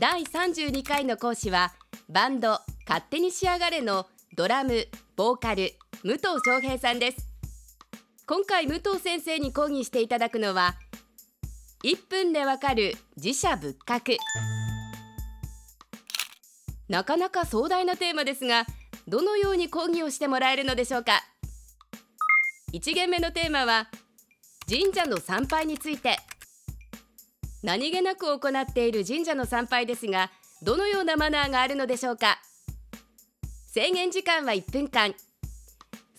第32回の講師はバンド「勝手に仕上がれ」のドラムボーカル武藤翔平さんです。今回武藤先生に講義していただくのは1分でわかる自社仏閣。なかなか壮大なテーマですがどのように講義をしてもらえるのでしょうか。1限目のテーマは神社の参拝について。何気なく行っている神社の参拝ですがどのようなマナーがあるのでしょうか？制限時間は1分間。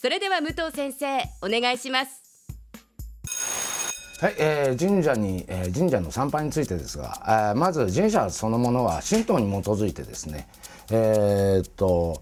それでは武藤先生お願いします。はい、えー、神社に、えー、神社の参拝についてですが、えー、まず神社そのものは神道に基づいてですねえー、っと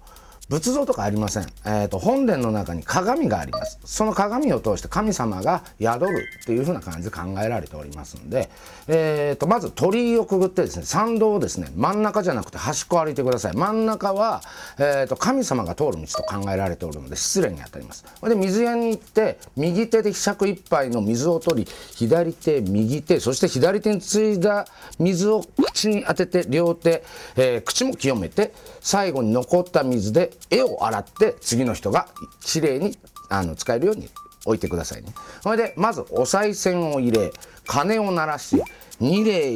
仏像とかありません、えーと、本殿の中に鏡があります。その鏡を通して神様が宿るっていう風な感じで考えられておりますんで、えーと、まず鳥居をくぐってですね参道をですね真ん中じゃなくて端っこを歩いてください。真ん中は、えーと、神様が通る道と考えられておるので失礼にあたります。で水屋に行って右手でひしゃく一杯の水を取り左手右手そして左手についだ水を口に当てて両手、えー、口も清めて最後に残った水で絵を洗って次の人がきれいにあの使えるように置いてくださいね。それでまずお賽銭を入れ鐘を鳴らし二礼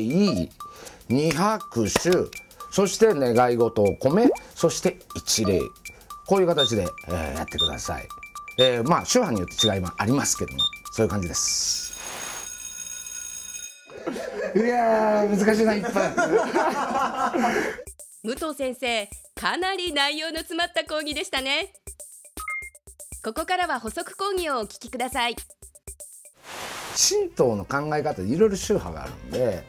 二拍手そして願い事を込めそして一礼こういう形で、えー、やってください。えー、まあ宗派によって違いはありますけどもそういう感じです。いや難しいな一分。武藤先生かなり内容の詰まった講義でしたね。ここからは補足講義をお聞きください。神道の考え方いろいろ宗派があるんで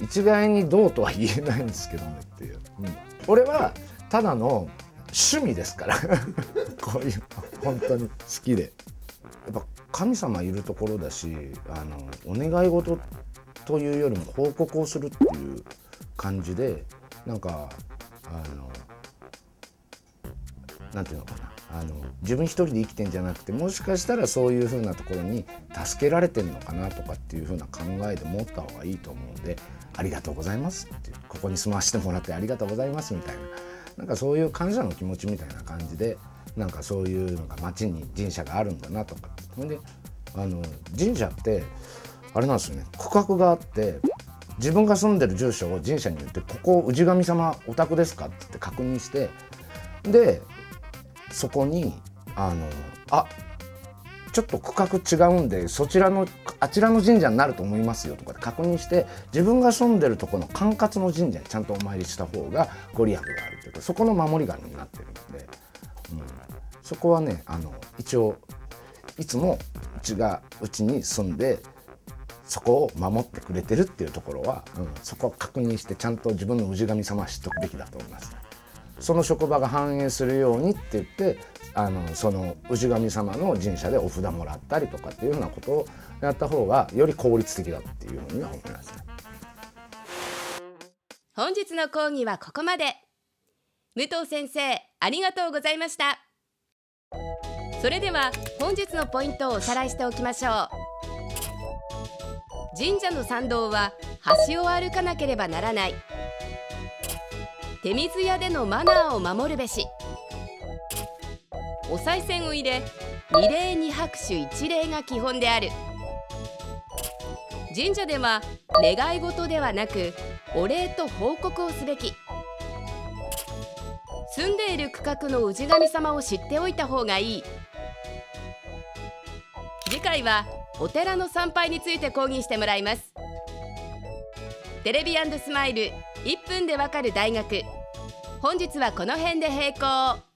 一概にどうとは言えないんですけどねっていう、うん、俺はただの趣味ですから。こういうの本当に好きで。やっぱ神様いるところだしあのお願い事というよりも報告をするっていう感じでなんかあのなんていうのかな。あの自分一人で生きてんじゃなくてもしかしたらそういうふうなところに助けられてるのかなとかっていうふうな考えで持った方がいいと思うんで「ありがとうございます」ってここに住まわしてもらってありがとうございますみたいな。なんかそういう感謝の気持ちみたいな感じでなんかそういうのが町に神社があるんだなとか。ほんであの神社ってあれなんですよね。区画があって自分が住んでる住所を神社に言って「ここ氏神様お宅ですか?」って確認してでそこにあのあちょっと区画違うんでそちらのあちらの神社になると思いますよとかで確認して自分が住んでるとこの管轄の神社にちゃんとお参りした方がご利益があるというかそこの守り神になってるので、うん、そこはねあの一応いつもうちがうちに住んでそこを守ってくれてるっていうところは、うん、そこを確認してちゃんと自分の氏神様は知っておくべきだと思います。その職場が反映するようにって言ってあのその氏神様の神社でお札もらったりとかっていうふうなことをやった方がより効率的だっていうふうには思いますね。本日の講義はここまで。武藤先生ありがとうございました。それでは本日のポイントをおさらいしておきましょう。神社の参道は橋を歩かなければならない。手水屋でのマナーを守るべし。お賽銭を入れ二礼二拍手一礼が基本である。神社では願い事ではなくお礼と報告をすべき。住んでいる区画の氏神様を知っておいた方がいい。次回はお寺の参拝について講義してもらいます。テレビスマイル1分でわかる大学。本日はこの辺で閉校。